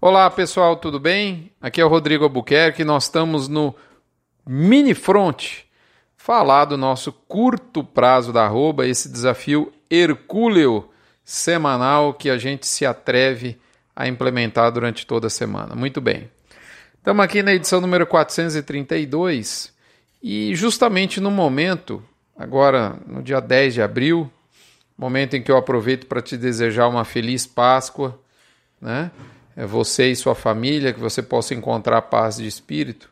Olá pessoal, tudo bem? Aqui é o Rodrigo Albuquerque, nós estamos no Mini Front, falar do nosso curto prazo da arroba, esse desafio hercúleo semanal que a gente se atreve a implementar durante toda a semana. Muito bem. Estamos aqui na edição número 432 e justamente no momento, agora no dia 10 de abril, momento em que eu aproveito para te desejar uma feliz Páscoa, né? É você e sua família, que você possa encontrar paz de espírito,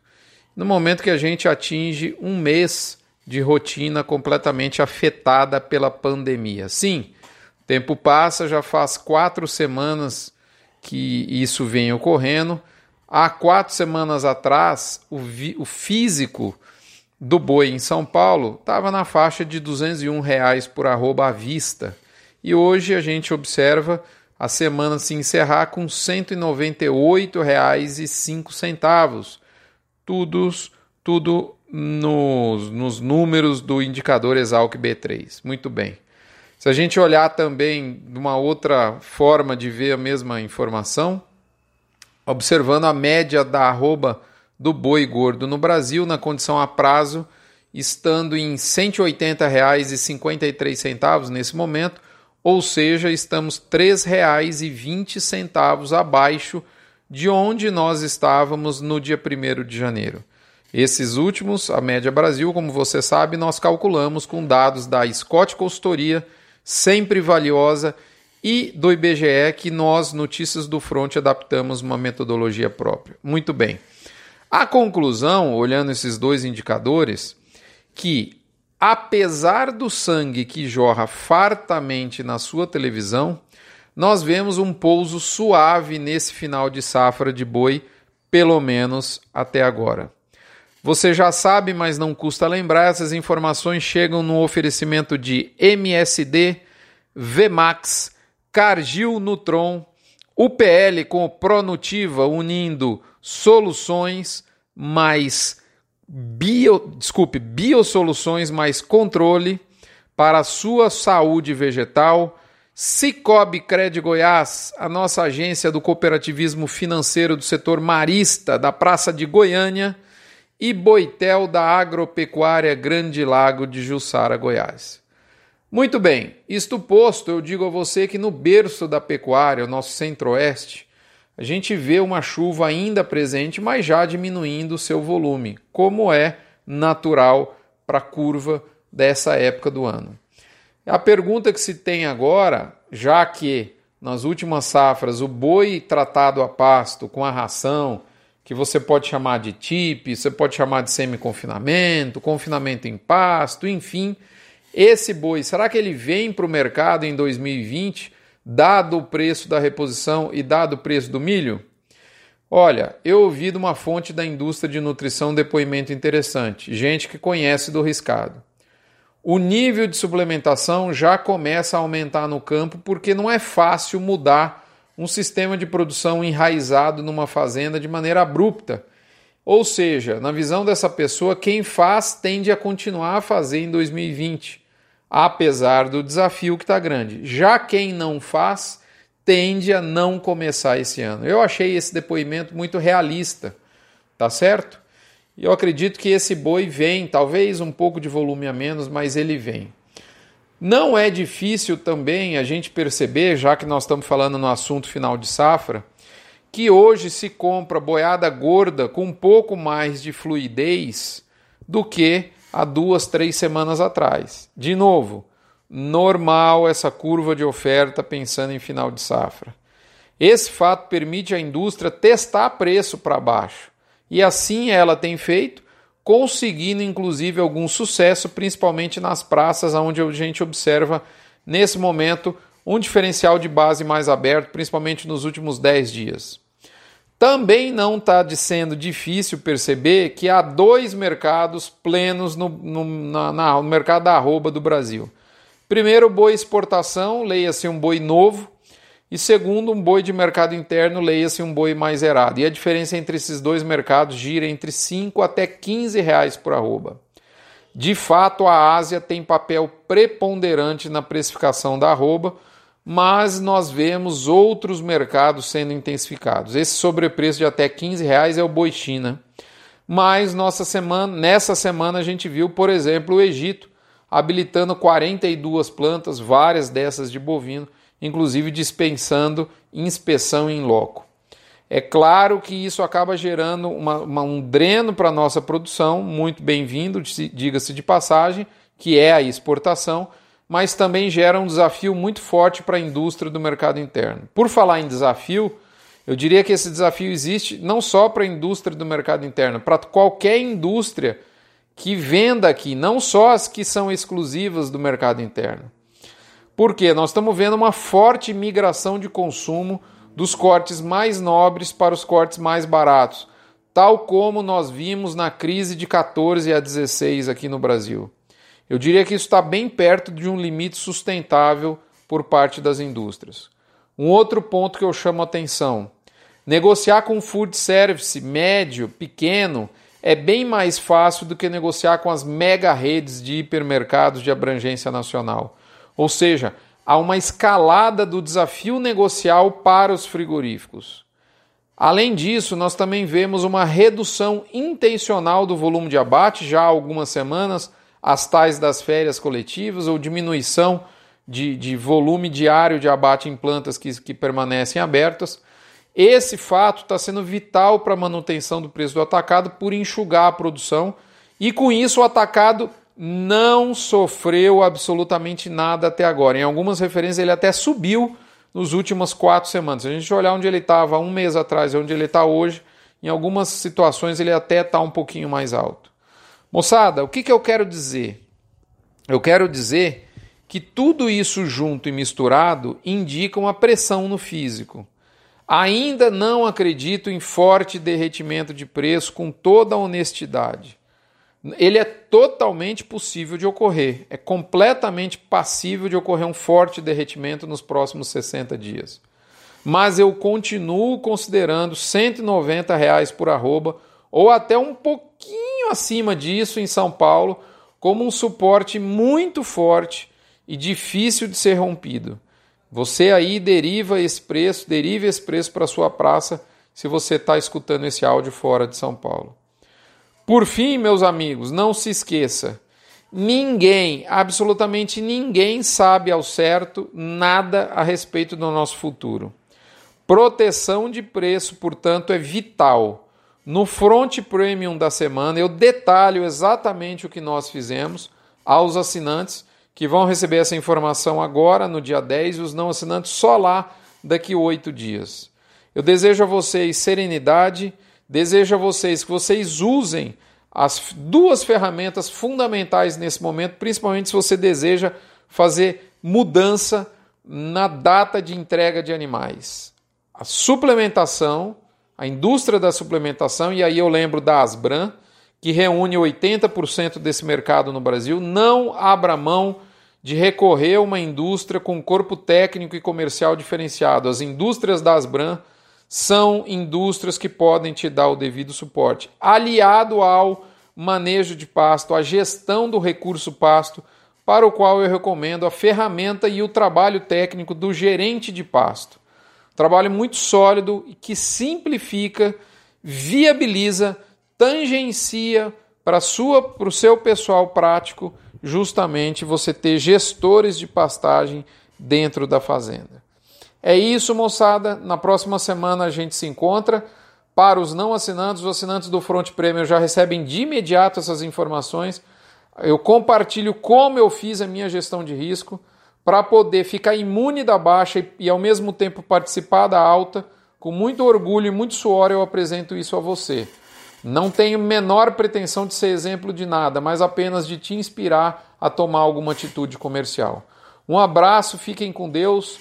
no momento que a gente atinge um mês de rotina completamente afetada pela pandemia. Sim, o tempo passa, já faz quatro semanas que isso vem ocorrendo. Há quatro semanas atrás, o, o físico do boi em São Paulo estava na faixa de 201 reais por arroba à vista. E hoje a gente observa a semana se encerrar com R$ 198,05. Tudo, tudo nos, nos números do indicador Exalc B3. Muito bem. Se a gente olhar também de uma outra forma de ver a mesma informação, observando a média da arroba do boi gordo no Brasil na condição a prazo, estando em R$ 180,53 nesse momento, ou seja, estamos R$ 3,20 abaixo de onde nós estávamos no dia 1 de janeiro. Esses últimos, a média Brasil, como você sabe, nós calculamos com dados da Scott Consultoria, sempre valiosa, e do IBGE, que nós, Notícias do Front, adaptamos uma metodologia própria. Muito bem. A conclusão, olhando esses dois indicadores, que apesar do sangue que jorra fartamente na sua televisão, nós vemos um pouso suave nesse final de safra de boi, pelo menos até agora. Você já sabe, mas não custa lembrar, essas informações chegam no oferecimento de MSD, Vmax, Cargill Nutron, UPL com Pronutiva unindo soluções mais bio, desculpe, biosoluções mais controle para a sua saúde vegetal. Cicobi Cred Goiás, a nossa agência do cooperativismo financeiro do setor marista da Praça de Goiânia e Boitel da Agropecuária Grande Lago de Jussara, Goiás. Muito bem, isto posto, eu digo a você que no berço da pecuária, o nosso centro-oeste, a gente vê uma chuva ainda presente, mas já diminuindo o seu volume, como é natural para a curva dessa época do ano. A pergunta que se tem agora, já que nas últimas safras o boi tratado a pasto com a ração, que você pode chamar de TIP, você pode chamar de semi-confinamento, confinamento em pasto, enfim, esse boi, será que ele vem para o mercado em 2020 dado o preço da reposição e dado o preço do milho? Olha, eu ouvi de uma fonte da indústria de nutrição um depoimento interessante, gente que conhece do riscado. O nível de suplementação já começa a aumentar no campo porque não é fácil mudar um sistema de produção enraizado numa fazenda de maneira abrupta. Ou seja, na visão dessa pessoa, quem faz tende a continuar a fazer em 2020 apesar do desafio que está grande. Já quem não faz tende a não começar esse ano. Eu achei esse depoimento muito realista, tá certo? Eu acredito que esse boi vem, talvez um pouco de volume a menos, mas ele vem. Não é difícil também a gente perceber, já que nós estamos falando no assunto final de safra, que hoje se compra boiada gorda com um pouco mais de fluidez do que há duas, três semanas atrás. De novo, normal essa curva de oferta pensando em final de safra. Esse fato permite à indústria testar preço para baixo. E assim ela tem feito, conseguindo inclusive algum sucesso, principalmente nas praças, onde a gente observa nesse momento um diferencial de base mais aberto, principalmente nos últimos 10 dias. Também não está sendo difícil perceber que há dois mercados plenos no, no, na, na, no mercado da arroba do Brasil. Primeiro, boi exportação, leia-se um boi novo. E segundo, um boi de mercado interno, leia-se um boi mais zerado. E a diferença entre esses dois mercados gira entre 5 até 15 reais por arroba. De fato, a Ásia tem papel preponderante na precificação da arroba, mas nós vemos outros mercados sendo intensificados. Esse sobrepreço de até 15 reais é o boi China. Mas nossa semana, nessa semana a gente viu, por exemplo, o Egito habilitando 42 plantas, várias dessas de bovino, inclusive dispensando inspeção em loco. É claro que isso acaba gerando uma, uma, um dreno para a nossa produção, muito bem-vindo, diga-se de passagem, que é a exportação, mas também gera um desafio muito forte para a indústria do mercado interno. Por falar em desafio, eu diria que esse desafio existe não só para a indústria do mercado interno, para qualquer indústria que venda aqui, não só as que são exclusivas do mercado interno. Por quê? Nós estamos vendo uma forte migração de consumo dos cortes mais nobres para os cortes mais baratos, tal como nós vimos na crise de 14 a 16 aqui no Brasil. Eu diria que isso está bem perto de um limite sustentável por parte das indústrias. Um outro ponto que eu chamo a atenção: negociar com food service médio, pequeno, é bem mais fácil do que negociar com as mega redes de hipermercados de abrangência nacional. Ou seja, há uma escalada do desafio negocial para os frigoríficos. Além disso, nós também vemos uma redução intencional do volume de abate já há algumas semanas as tais das férias coletivas ou diminuição de, de volume diário de abate em plantas que, que permanecem abertas. Esse fato está sendo vital para a manutenção do preço do atacado por enxugar a produção e com isso o atacado não sofreu absolutamente nada até agora. Em algumas referências ele até subiu nos últimas quatro semanas. Se a gente olhar onde ele estava um mês atrás e onde ele está hoje, em algumas situações ele até está um pouquinho mais alto. Moçada, o que, que eu quero dizer? Eu quero dizer que tudo isso junto e misturado indica uma pressão no físico. Ainda não acredito em forte derretimento de preço com toda a honestidade. Ele é totalmente possível de ocorrer, é completamente passível de ocorrer um forte derretimento nos próximos 60 dias. Mas eu continuo considerando 190 reais por arroba ou até um pouquinho acima disso em São Paulo, como um suporte muito forte e difícil de ser rompido. Você aí deriva esse preço, deriva esse preço para sua praça se você está escutando esse áudio fora de São Paulo. Por fim, meus amigos, não se esqueça: ninguém, absolutamente ninguém, sabe ao certo nada a respeito do nosso futuro. Proteção de preço, portanto, é vital. No Front Premium da semana, eu detalho exatamente o que nós fizemos aos assinantes que vão receber essa informação agora, no dia 10, e os não assinantes só lá daqui oito dias. Eu desejo a vocês serenidade, desejo a vocês que vocês usem as duas ferramentas fundamentais nesse momento, principalmente se você deseja fazer mudança na data de entrega de animais. A suplementação a indústria da suplementação, e aí eu lembro da Asbran, que reúne 80% desse mercado no Brasil, não abra mão de recorrer a uma indústria com corpo técnico e comercial diferenciado. As indústrias da Asbran são indústrias que podem te dar o devido suporte, aliado ao manejo de pasto, à gestão do recurso pasto, para o qual eu recomendo a ferramenta e o trabalho técnico do gerente de pasto. Trabalho muito sólido e que simplifica, viabiliza, tangencia para o seu pessoal prático justamente você ter gestores de pastagem dentro da fazenda. É isso, moçada. Na próxima semana a gente se encontra. Para os não assinantes, os assinantes do Front Premium já recebem de imediato essas informações. Eu compartilho como eu fiz a minha gestão de risco para poder ficar imune da baixa e, e, ao mesmo tempo participar da alta, com muito orgulho e muito suor eu apresento isso a você. Não tenho menor pretensão de ser exemplo de nada, mas apenas de te inspirar a tomar alguma atitude comercial. Um abraço, fiquem com Deus.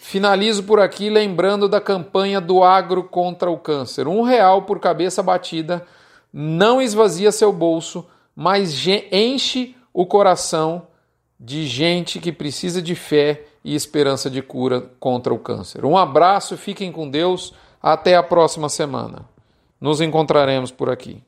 Finalizo por aqui lembrando da campanha do agro contra o câncer. Um real por cabeça batida não esvazia seu bolso, mas enche o coração de gente que precisa de fé e esperança de cura contra o câncer. Um abraço, fiquem com Deus, até a próxima semana. Nos encontraremos por aqui.